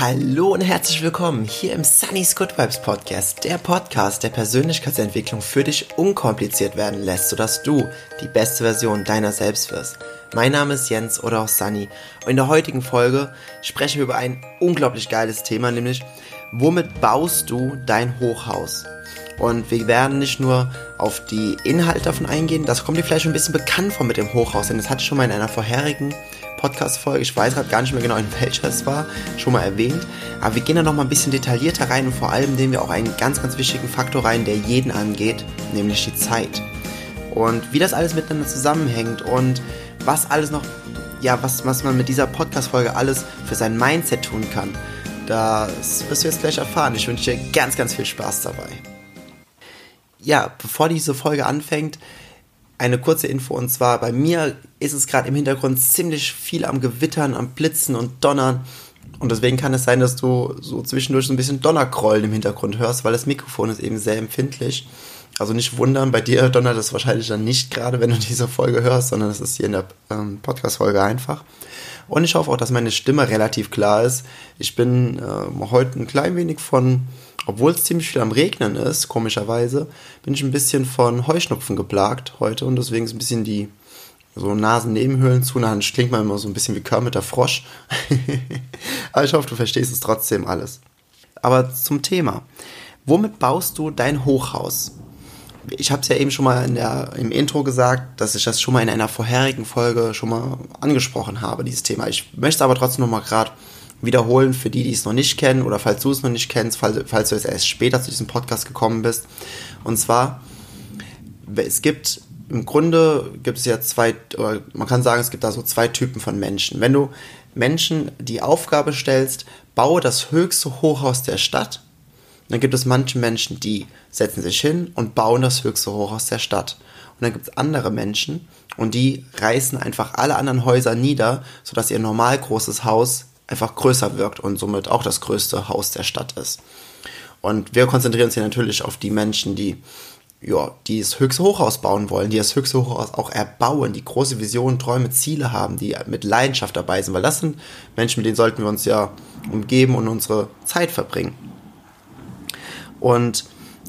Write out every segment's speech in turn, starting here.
Hallo und herzlich willkommen hier im Sunny's Good Vibes Podcast, der Podcast, der Persönlichkeitsentwicklung für dich unkompliziert werden lässt, sodass du die beste Version deiner selbst wirst. Mein Name ist Jens oder auch Sunny und in der heutigen Folge sprechen wir über ein unglaublich geiles Thema, nämlich womit baust du dein Hochhaus? Und wir werden nicht nur auf die Inhalte davon eingehen, das kommt dir vielleicht schon ein bisschen bekannt vor mit dem Hochhaus, denn das hatte ich schon mal in einer vorherigen Podcast-Folge, ich weiß gerade gar nicht mehr genau, in welcher es war, schon mal erwähnt. Aber wir gehen da nochmal ein bisschen detaillierter rein und vor allem nehmen wir auch einen ganz, ganz wichtigen Faktor rein, der jeden angeht, nämlich die Zeit. Und wie das alles miteinander zusammenhängt und was alles noch, ja, was, was man mit dieser Podcast-Folge alles für sein Mindset tun kann, das wirst du jetzt gleich erfahren. Ich wünsche dir ganz, ganz viel Spaß dabei. Ja, bevor diese Folge anfängt, eine kurze Info und zwar bei mir ist es gerade im Hintergrund ziemlich viel am Gewittern, am Blitzen und Donnern und deswegen kann es sein, dass du so zwischendurch so ein bisschen Donnerkrollen im Hintergrund hörst, weil das Mikrofon ist eben sehr empfindlich. Also nicht wundern, bei dir donnert es wahrscheinlich dann nicht gerade, wenn du diese Folge hörst, sondern es ist hier in der ähm, Podcast-Folge einfach. Und ich hoffe auch, dass meine Stimme relativ klar ist. Ich bin äh, heute ein klein wenig von obwohl es ziemlich viel am Regnen ist, komischerweise, bin ich ein bisschen von Heuschnupfen geplagt heute und deswegen ist ein bisschen die so Nasennebenhöhlen zu. Dann klingt man immer so ein bisschen wie Kermit der Frosch. Aber ich hoffe, du verstehst es trotzdem alles. Aber zum Thema. Womit baust du dein Hochhaus? Ich habe es ja eben schon mal in der, im Intro gesagt, dass ich das schon mal in einer vorherigen Folge schon mal angesprochen habe, dieses Thema. Ich möchte aber trotzdem noch mal gerade wiederholen für die, die es noch nicht kennen oder falls du es noch nicht kennst, falls, falls du jetzt erst später zu diesem Podcast gekommen bist. Und zwar, es gibt im Grunde gibt es ja zwei, man kann sagen, es gibt da so zwei Typen von Menschen. Wenn du Menschen die Aufgabe stellst, baue das höchste Hochhaus der Stadt, dann gibt es manche Menschen, die setzen sich hin und bauen das höchste Hochhaus der Stadt. Und dann gibt es andere Menschen und die reißen einfach alle anderen Häuser nieder, sodass ihr normal großes Haus einfach größer wirkt und somit auch das größte Haus der Stadt ist. Und wir konzentrieren uns hier natürlich auf die Menschen, die ja, die das höchste Hochhaus bauen wollen, die das höchste Hochhaus auch erbauen, die große Visionen, Träume, Ziele haben, die mit Leidenschaft dabei sind, weil das sind Menschen, mit denen sollten wir uns ja umgeben und unsere Zeit verbringen. Und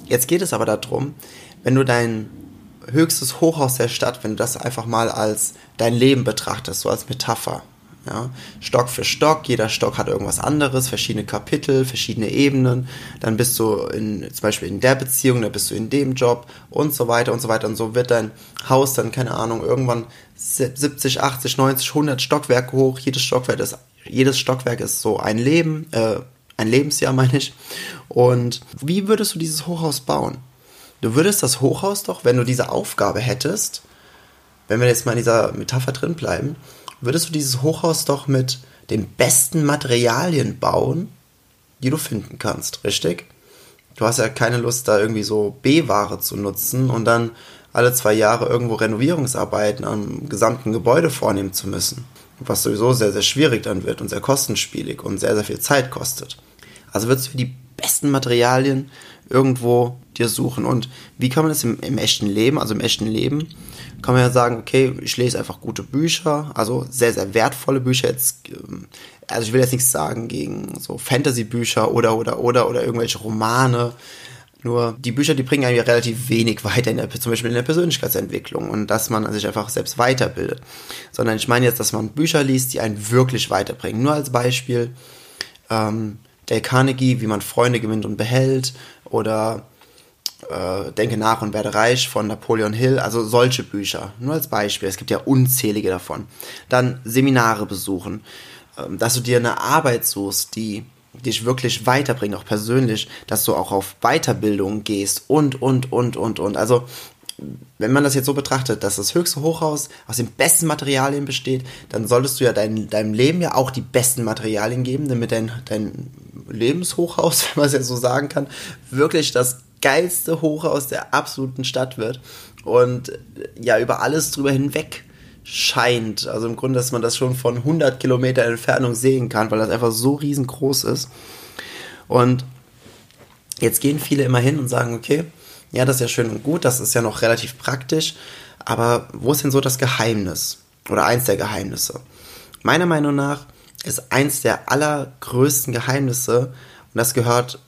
jetzt geht es aber darum, wenn du dein höchstes Hochhaus der Stadt, wenn du das einfach mal als dein Leben betrachtest, so als Metapher, ja, Stock für Stock, jeder Stock hat irgendwas anderes, verschiedene Kapitel, verschiedene Ebenen. Dann bist du in, zum Beispiel in der Beziehung, dann bist du in dem Job und so weiter und so weiter. Und so wird dein Haus dann, keine Ahnung, irgendwann 70, 80, 90, 100 Stockwerke hoch. Jedes Stockwerk ist, jedes Stockwerk ist so ein Leben, äh, ein Lebensjahr meine ich. Und wie würdest du dieses Hochhaus bauen? Du würdest das Hochhaus doch, wenn du diese Aufgabe hättest, wenn wir jetzt mal in dieser Metapher drin bleiben, würdest du dieses Hochhaus doch mit den besten Materialien bauen, die du finden kannst, richtig? Du hast ja keine Lust, da irgendwie so B-Ware zu nutzen und dann alle zwei Jahre irgendwo Renovierungsarbeiten am gesamten Gebäude vornehmen zu müssen. Was sowieso sehr, sehr schwierig dann wird und sehr kostenspielig und sehr, sehr viel Zeit kostet. Also würdest du die besten Materialien irgendwo dir suchen. Und wie kann man das im, im echten Leben, also im echten Leben, kann man ja sagen, okay, ich lese einfach gute Bücher, also sehr, sehr wertvolle Bücher. Jetzt, ähm, also ich will jetzt nichts sagen gegen so Fantasy-Bücher oder, oder, oder, oder irgendwelche Romane. Nur die Bücher, die bringen einem ja relativ wenig weiter, in der, zum Beispiel in der Persönlichkeitsentwicklung und dass man sich einfach selbst weiterbildet. Sondern ich meine jetzt, dass man Bücher liest, die einen wirklich weiterbringen. Nur als Beispiel, ähm, Dale Carnegie, wie man Freunde gewinnt und behält oder äh, Denke nach und werde reich von Napoleon Hill, also solche Bücher, nur als Beispiel, es gibt ja unzählige davon. Dann Seminare besuchen, äh, dass du dir eine Arbeit suchst, die dich wirklich weiterbringt, auch persönlich, dass du auch auf Weiterbildung gehst und, und, und, und, und. Also wenn man das jetzt so betrachtet, dass das höchste Hochhaus aus den besten Materialien besteht, dann solltest du ja dein, deinem Leben ja auch die besten Materialien geben, damit dein, dein Lebenshochhaus, wenn man es ja so sagen kann, wirklich das geilste Hochhaus der absoluten Stadt wird und ja über alles drüber hinweg scheint. Also im Grunde, dass man das schon von 100 Kilometer Entfernung sehen kann, weil das einfach so riesengroß ist. Und jetzt gehen viele immer hin und sagen, okay, ja, das ist ja schön und gut, das ist ja noch relativ praktisch, aber wo ist denn so das Geheimnis? Oder eins der Geheimnisse? Meiner Meinung nach ist eins der allergrößten Geheimnisse und das gehört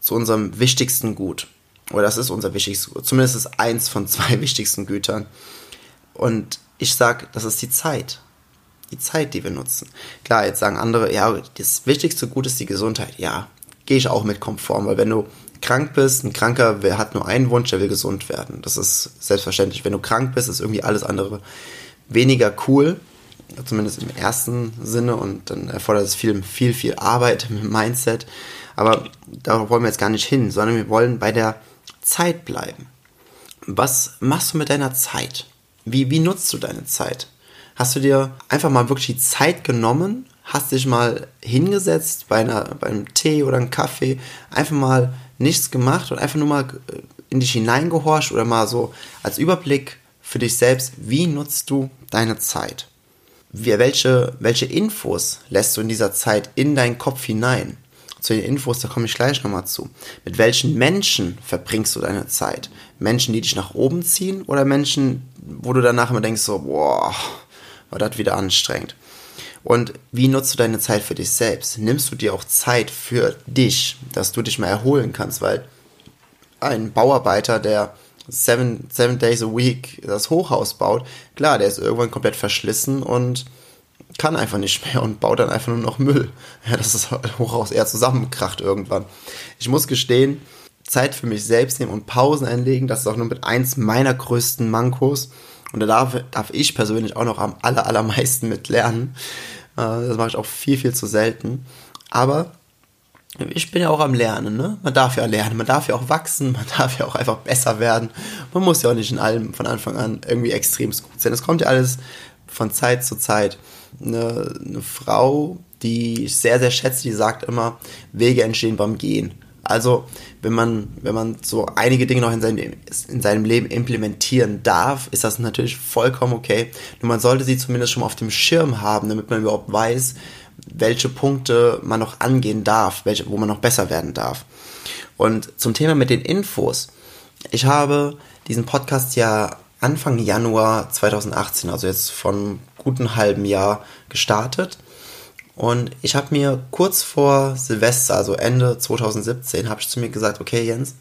zu unserem wichtigsten Gut. Oder das ist unser wichtigstes Gut. Zumindest ist eins von zwei wichtigsten Gütern. Und ich sage, das ist die Zeit. Die Zeit, die wir nutzen. Klar, jetzt sagen andere, ja, das wichtigste Gut ist die Gesundheit. Ja, gehe ich auch mit konform, weil wenn du krank bist, ein Kranker hat nur einen Wunsch, der will gesund werden. Das ist selbstverständlich. Wenn du krank bist, ist irgendwie alles andere weniger cool, zumindest im ersten Sinne und dann erfordert es viel, viel, viel Arbeit im Mindset. Aber darauf wollen wir jetzt gar nicht hin, sondern wir wollen bei der Zeit bleiben. Was machst du mit deiner Zeit? Wie, wie nutzt du deine Zeit? Hast du dir einfach mal wirklich die Zeit genommen, hast dich mal hingesetzt bei, einer, bei einem Tee oder einem Kaffee, einfach mal nichts gemacht und einfach nur mal äh, in dich hineingehorcht oder mal so als Überblick für dich selbst, wie nutzt du deine Zeit? Welche, welche Infos lässt du in dieser Zeit in deinen Kopf hinein? Zu den Infos, da komme ich gleich nochmal zu. Mit welchen Menschen verbringst du deine Zeit? Menschen, die dich nach oben ziehen oder Menschen, wo du danach immer denkst, so, boah, war das wieder anstrengend? Und wie nutzt du deine Zeit für dich selbst? Nimmst du dir auch Zeit für dich, dass du dich mal erholen kannst? Weil ein Bauarbeiter, der seven, seven days a week das Hochhaus baut, klar, der ist irgendwann komplett verschlissen und kann einfach nicht mehr und baut dann einfach nur noch Müll. Ja, das ist Hochhaus eher zusammenkracht irgendwann. Ich muss gestehen, Zeit für mich selbst nehmen und Pausen einlegen, das ist auch nur mit eins meiner größten Mankos. Und da darf, darf ich persönlich auch noch am aller, allermeisten mit lernen. Äh, das mache ich auch viel, viel zu selten. Aber ich bin ja auch am Lernen, ne? Man darf ja lernen, man darf ja auch wachsen, man darf ja auch einfach besser werden. Man muss ja auch nicht in allem von Anfang an irgendwie extrem gut sein. Es kommt ja alles von Zeit zu Zeit. Eine, eine Frau, die ich sehr, sehr schätze, die sagt immer, Wege entstehen beim Gehen. Also, wenn man, wenn man so einige Dinge noch in seinem, in seinem Leben implementieren darf, ist das natürlich vollkommen okay. Nur man sollte sie zumindest schon mal auf dem Schirm haben, damit man überhaupt weiß, welche Punkte man noch angehen darf, welche, wo man noch besser werden darf. Und zum Thema mit den Infos. Ich habe diesen Podcast ja Anfang Januar 2018, also jetzt von guten halben Jahr gestartet. Und ich habe mir kurz vor Silvester, also Ende 2017, habe ich zu mir gesagt, okay Jens,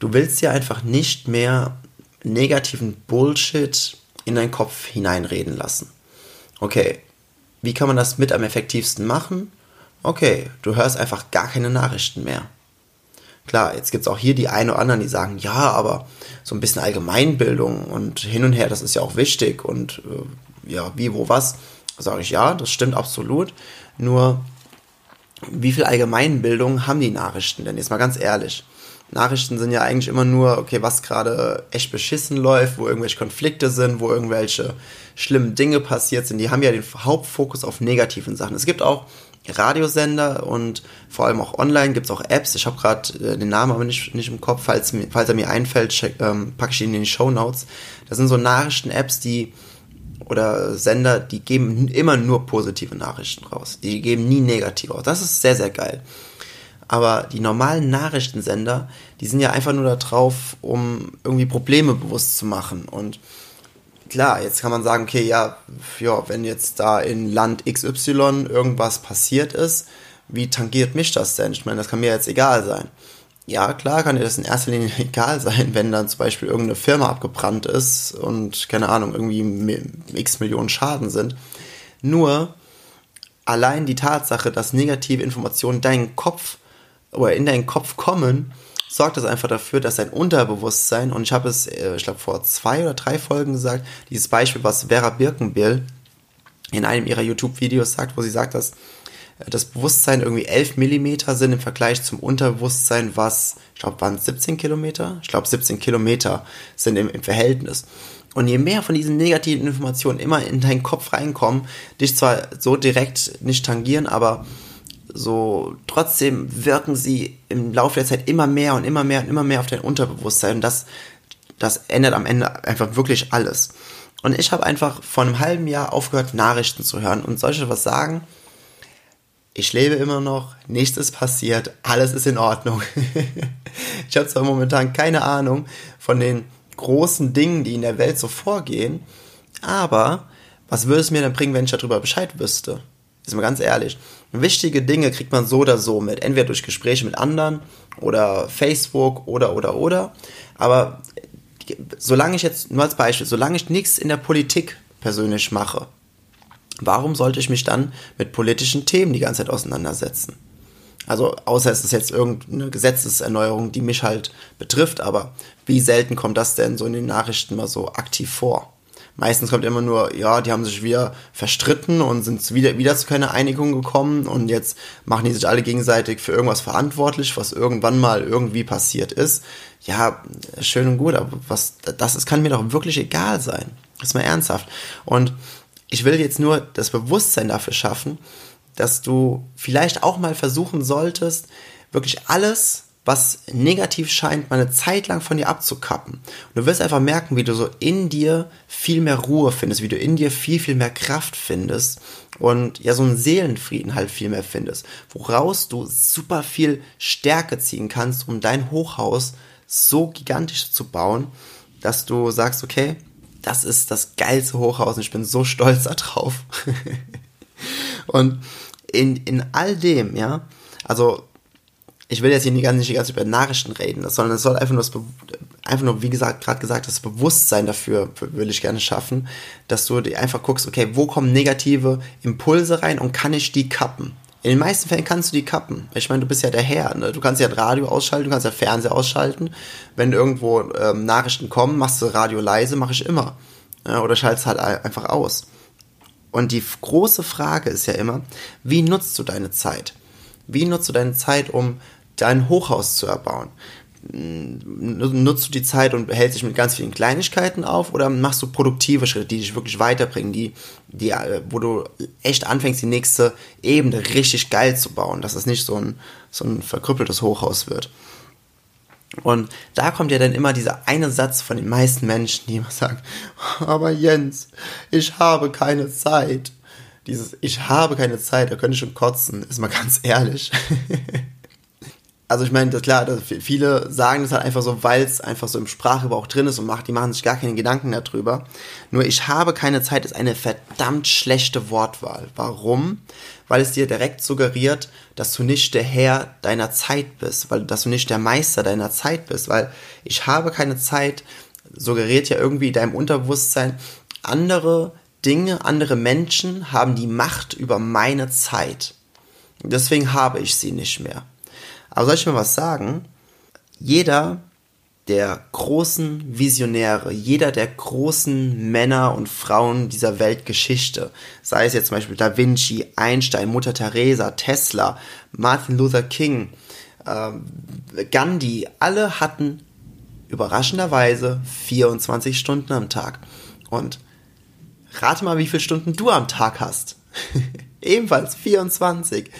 du willst dir einfach nicht mehr negativen Bullshit in deinen Kopf hineinreden lassen. Okay, wie kann man das mit am effektivsten machen? Okay, du hörst einfach gar keine Nachrichten mehr. Klar, jetzt gibt es auch hier die einen oder anderen, die sagen, ja, aber so ein bisschen Allgemeinbildung und hin und her, das ist ja auch wichtig und äh, ja, wie, wo, was. Sage ich ja, das stimmt absolut. Nur, wie viel Allgemeinbildung haben die Nachrichten denn? Jetzt mal ganz ehrlich. Nachrichten sind ja eigentlich immer nur, okay, was gerade echt beschissen läuft, wo irgendwelche Konflikte sind, wo irgendwelche schlimmen Dinge passiert sind. Die haben ja den Hauptfokus auf negativen Sachen. Es gibt auch Radiosender und vor allem auch online gibt es auch Apps. Ich habe gerade äh, den Namen aber nicht, nicht im Kopf. Falls, falls er mir einfällt, check, ähm, packe ich ihn in die Show Notes. Das sind so Nachrichten-Apps, die oder Sender, die geben immer nur positive Nachrichten raus. Die geben nie negative raus. Das ist sehr, sehr geil. Aber die normalen Nachrichtensender, die sind ja einfach nur da drauf, um irgendwie Probleme bewusst zu machen. Und klar, jetzt kann man sagen, okay, ja, ja, wenn jetzt da in Land XY irgendwas passiert ist, wie tangiert mich das denn? Ich meine, das kann mir jetzt egal sein. Ja, klar kann dir das in erster Linie egal sein, wenn dann zum Beispiel irgendeine Firma abgebrannt ist und, keine Ahnung, irgendwie x Millionen Schaden sind. Nur allein die Tatsache, dass negative Informationen deinen Kopf oder in deinen Kopf kommen, sorgt das einfach dafür, dass dein Unterbewusstsein, und ich habe es, äh, ich glaube, vor zwei oder drei Folgen gesagt, dieses Beispiel, was Vera Birkenbill in einem ihrer YouTube-Videos sagt, wo sie sagt, dass äh, das Bewusstsein irgendwie 11 Millimeter sind im Vergleich zum Unterbewusstsein, was, ich glaube, waren es 17 Kilometer? Ich glaube, 17 Kilometer sind im, im Verhältnis. Und je mehr von diesen negativen Informationen immer in deinen Kopf reinkommen, dich zwar so direkt nicht tangieren, aber so trotzdem wirken sie im Laufe der Zeit immer mehr und immer mehr und immer mehr auf dein Unterbewusstsein und das, das ändert am Ende einfach wirklich alles. Und ich habe einfach vor einem halben Jahr aufgehört, Nachrichten zu hören und solche was sagen. Ich lebe immer noch, nichts ist passiert, alles ist in Ordnung. ich habe zwar momentan keine Ahnung von den großen Dingen, die in der Welt so vorgehen, aber was würde es mir denn bringen, wenn ich darüber Bescheid wüsste? Ist mal ganz ehrlich. Wichtige Dinge kriegt man so oder so mit. Entweder durch Gespräche mit anderen oder Facebook oder, oder, oder. Aber solange ich jetzt, nur als Beispiel, solange ich nichts in der Politik persönlich mache, warum sollte ich mich dann mit politischen Themen die ganze Zeit auseinandersetzen? Also außer es ist jetzt irgendeine Gesetzeserneuerung, die mich halt betrifft, aber wie selten kommt das denn so in den Nachrichten mal so aktiv vor? Meistens kommt immer nur, ja, die haben sich wieder verstritten und sind wieder, wieder zu keiner Einigung gekommen und jetzt machen die sich alle gegenseitig für irgendwas verantwortlich, was irgendwann mal irgendwie passiert ist. Ja, schön und gut, aber was, das ist, kann mir doch wirklich egal sein. Ist mal ernsthaft. Und ich will jetzt nur das Bewusstsein dafür schaffen, dass du vielleicht auch mal versuchen solltest, wirklich alles, was negativ scheint, mal eine Zeit lang von dir abzukappen. Und du wirst einfach merken, wie du so in dir viel mehr Ruhe findest, wie du in dir viel, viel mehr Kraft findest und ja, so einen Seelenfrieden halt viel mehr findest, woraus du super viel Stärke ziehen kannst, um dein Hochhaus so gigantisch zu bauen, dass du sagst, okay, das ist das geilste Hochhaus und ich bin so stolz darauf. und in, in all dem, ja, also ich will jetzt hier nicht ganz, nicht ganz über Nachrichten reden, sondern es soll einfach nur, das, einfach nur wie gesagt, gerade gesagt, das Bewusstsein dafür will ich gerne schaffen, dass du einfach guckst, okay, wo kommen negative Impulse rein und kann ich die kappen? In den meisten Fällen kannst du die kappen. Ich meine, du bist ja der Herr. Ne? Du kannst ja Radio ausschalten, du kannst ja Fernseher ausschalten. Wenn irgendwo ähm, Nachrichten kommen, machst du Radio leise, mache ich immer. Ja, oder schaltest halt einfach aus. Und die große Frage ist ja immer, wie nutzt du deine Zeit? Wie nutzt du deine Zeit, um dein Hochhaus zu erbauen? Nutzt du die Zeit und hältst dich mit ganz vielen Kleinigkeiten auf oder machst du produktive Schritte, die dich wirklich weiterbringen, die, die, äh, wo du echt anfängst, die nächste Ebene richtig geil zu bauen, dass es nicht so ein, so ein verkrüppeltes Hochhaus wird? Und da kommt ja dann immer dieser eine Satz von den meisten Menschen, die immer sagen, aber Jens, ich habe keine Zeit. Dieses Ich habe keine Zeit, da könnte ich schon kotzen, ist mal ganz ehrlich. also ich meine, das, klar, viele sagen das halt einfach so, weil es einfach so im Sprachgebrauch drin ist und macht, die machen sich gar keine Gedanken darüber. Nur ich habe keine Zeit ist eine verdammt schlechte Wortwahl. Warum? Weil es dir direkt suggeriert, dass du nicht der Herr deiner Zeit bist, weil dass du nicht der Meister deiner Zeit bist, weil ich habe keine Zeit suggeriert ja irgendwie deinem Unterbewusstsein, andere Dinge, andere Menschen haben die Macht über meine Zeit. Deswegen habe ich sie nicht mehr. Aber soll ich mal was sagen? Jeder der großen Visionäre, jeder der großen Männer und Frauen dieser Weltgeschichte, sei es jetzt zum Beispiel Da Vinci, Einstein, Mutter Teresa, Tesla, Martin Luther King, äh, Gandhi, alle hatten überraschenderweise 24 Stunden am Tag. Und rate mal, wie viele Stunden du am Tag hast. Ebenfalls 24.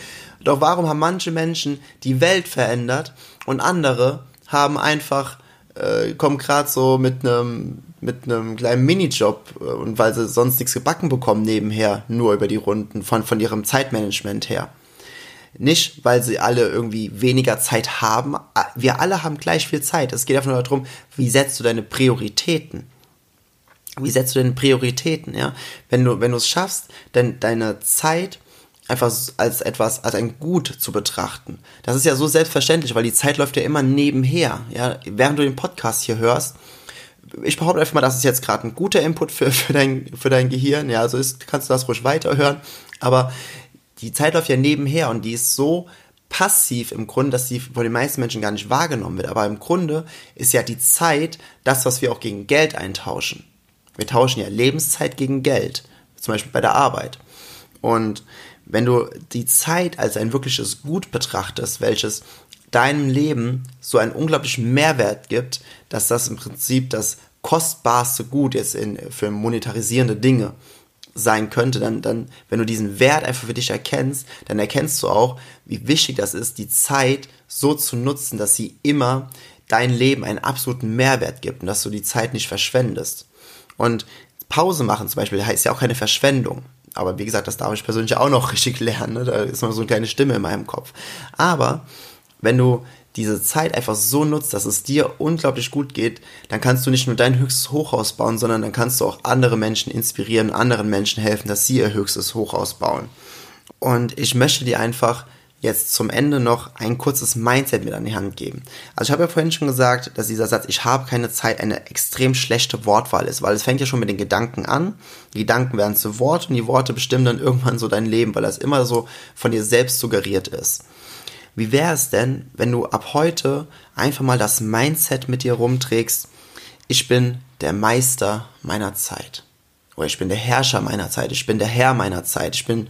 Doch warum haben manche Menschen die Welt verändert und andere haben einfach, äh, kommen gerade so mit einem mit einem kleinen Minijob äh, und weil sie sonst nichts gebacken bekommen nebenher, nur über die Runden von, von ihrem Zeitmanagement her. Nicht, weil sie alle irgendwie weniger Zeit haben. Wir alle haben gleich viel Zeit. Es geht einfach nur darum, wie setzt du deine Prioritäten? Wie setzt du deine Prioritäten, ja? Wenn du, wenn du es schaffst, denn deine Zeit einfach als etwas, als ein Gut zu betrachten. Das ist ja so selbstverständlich, weil die Zeit läuft ja immer nebenher. Ja, während du den Podcast hier hörst, ich behaupte einfach mal, das ist jetzt gerade ein guter Input für, für, dein, für dein Gehirn. Ja, also ist, kannst du das ruhig weiterhören. Aber die Zeit läuft ja nebenher und die ist so passiv im Grunde, dass sie von den meisten Menschen gar nicht wahrgenommen wird. Aber im Grunde ist ja die Zeit das, was wir auch gegen Geld eintauschen. Wir tauschen ja Lebenszeit gegen Geld. Zum Beispiel bei der Arbeit. Und wenn du die Zeit als ein wirkliches Gut betrachtest, welches deinem Leben so einen unglaublichen Mehrwert gibt, dass das im Prinzip das kostbarste Gut jetzt in, für monetarisierende Dinge sein könnte, dann, dann, wenn du diesen Wert einfach für dich erkennst, dann erkennst du auch, wie wichtig das ist, die Zeit so zu nutzen, dass sie immer dein Leben einen absoluten Mehrwert gibt und dass du die Zeit nicht verschwendest. Und Pause machen zum Beispiel heißt ja auch keine Verschwendung. Aber wie gesagt, das darf ich persönlich auch noch richtig lernen. Ne? Da ist noch so eine kleine Stimme in meinem Kopf. Aber wenn du diese Zeit einfach so nutzt, dass es dir unglaublich gut geht, dann kannst du nicht nur dein höchstes Hochhaus bauen, sondern dann kannst du auch andere Menschen inspirieren, anderen Menschen helfen, dass sie ihr höchstes Hochhaus bauen. Und ich möchte dir einfach jetzt zum Ende noch ein kurzes Mindset mit an die Hand geben. Also ich habe ja vorhin schon gesagt, dass dieser Satz, ich habe keine Zeit, eine extrem schlechte Wortwahl ist, weil es fängt ja schon mit den Gedanken an. Die Gedanken werden zu Wort und die Worte bestimmen dann irgendwann so dein Leben, weil das immer so von dir selbst suggeriert ist. Wie wäre es denn, wenn du ab heute einfach mal das Mindset mit dir rumträgst, ich bin der Meister meiner Zeit. Oder ich bin der Herrscher meiner Zeit, ich bin der Herr meiner Zeit, ich bin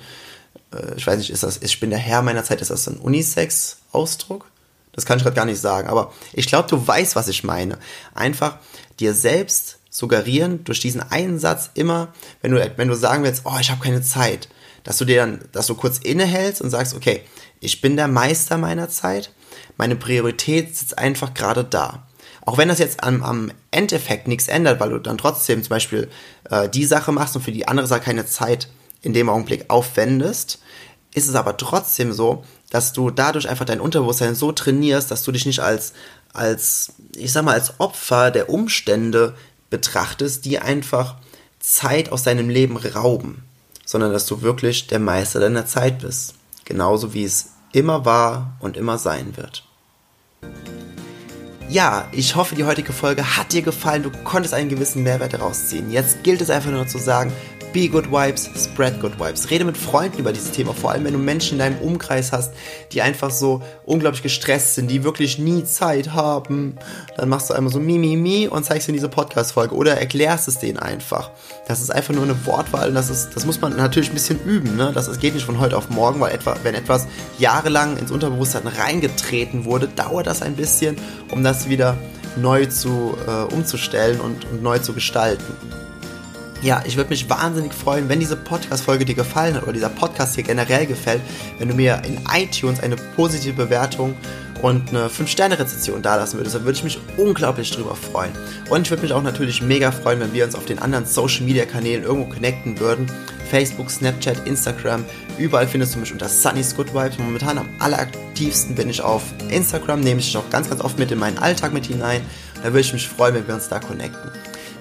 ich weiß nicht, ist das, ich bin der Herr meiner Zeit, ist das ein Unisex-Ausdruck? Das kann ich gerade gar nicht sagen, aber ich glaube, du weißt, was ich meine. Einfach dir selbst suggerieren durch diesen einen Satz immer, wenn du, wenn du sagen willst, oh, ich habe keine Zeit, dass du dir dann, dass du kurz innehältst und sagst, okay, ich bin der Meister meiner Zeit, meine Priorität sitzt einfach gerade da. Auch wenn das jetzt am, am Endeffekt nichts ändert, weil du dann trotzdem zum Beispiel äh, die Sache machst und für die andere Sache keine Zeit in dem Augenblick aufwendest, ist es aber trotzdem so, dass du dadurch einfach dein Unterbewusstsein so trainierst, dass du dich nicht als, als, ich sag mal, als Opfer der Umstände betrachtest, die einfach Zeit aus deinem Leben rauben, sondern dass du wirklich der Meister deiner Zeit bist. Genauso wie es immer war und immer sein wird. Ja, ich hoffe, die heutige Folge hat dir gefallen. Du konntest einen gewissen Mehrwert herausziehen. Jetzt gilt es einfach nur zu sagen, Be Good Vibes, Spread Good Vibes. Rede mit Freunden über dieses Thema, vor allem wenn du Menschen in deinem Umkreis hast, die einfach so unglaublich gestresst sind, die wirklich nie Zeit haben. Dann machst du einmal so mi, mi, mi und zeigst ihnen diese Podcast-Folge oder erklärst es denen einfach. Das ist einfach nur eine Wortwahl und das, ist, das muss man natürlich ein bisschen üben. Ne? Das, das geht nicht von heute auf morgen, weil etwa, wenn etwas jahrelang ins Unterbewusstsein reingetreten wurde, dauert das ein bisschen, um das wieder neu zu äh, umzustellen und, und neu zu gestalten ja, ich würde mich wahnsinnig freuen, wenn diese Podcast-Folge dir gefallen hat oder dieser Podcast hier generell gefällt, wenn du mir in iTunes eine positive Bewertung und eine 5-Sterne-Rezession dalassen würdest, dann würde ich mich unglaublich drüber freuen. Und ich würde mich auch natürlich mega freuen, wenn wir uns auf den anderen Social-Media-Kanälen irgendwo connecten würden. Facebook, Snapchat, Instagram, überall findest du mich unter Sunny's Good Vibes. Momentan am alleraktivsten bin ich auf Instagram, nehme ich auch ganz, ganz oft mit in meinen Alltag mit hinein. Da würde ich mich freuen, wenn wir uns da connecten.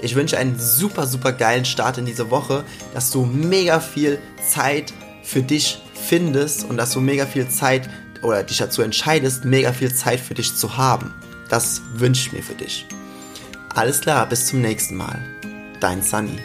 Ich wünsche einen super, super geilen Start in diese Woche, dass du mega viel Zeit für dich findest und dass du mega viel Zeit oder dich dazu entscheidest, mega viel Zeit für dich zu haben. Das wünsche ich mir für dich. Alles klar, bis zum nächsten Mal. Dein Sunny.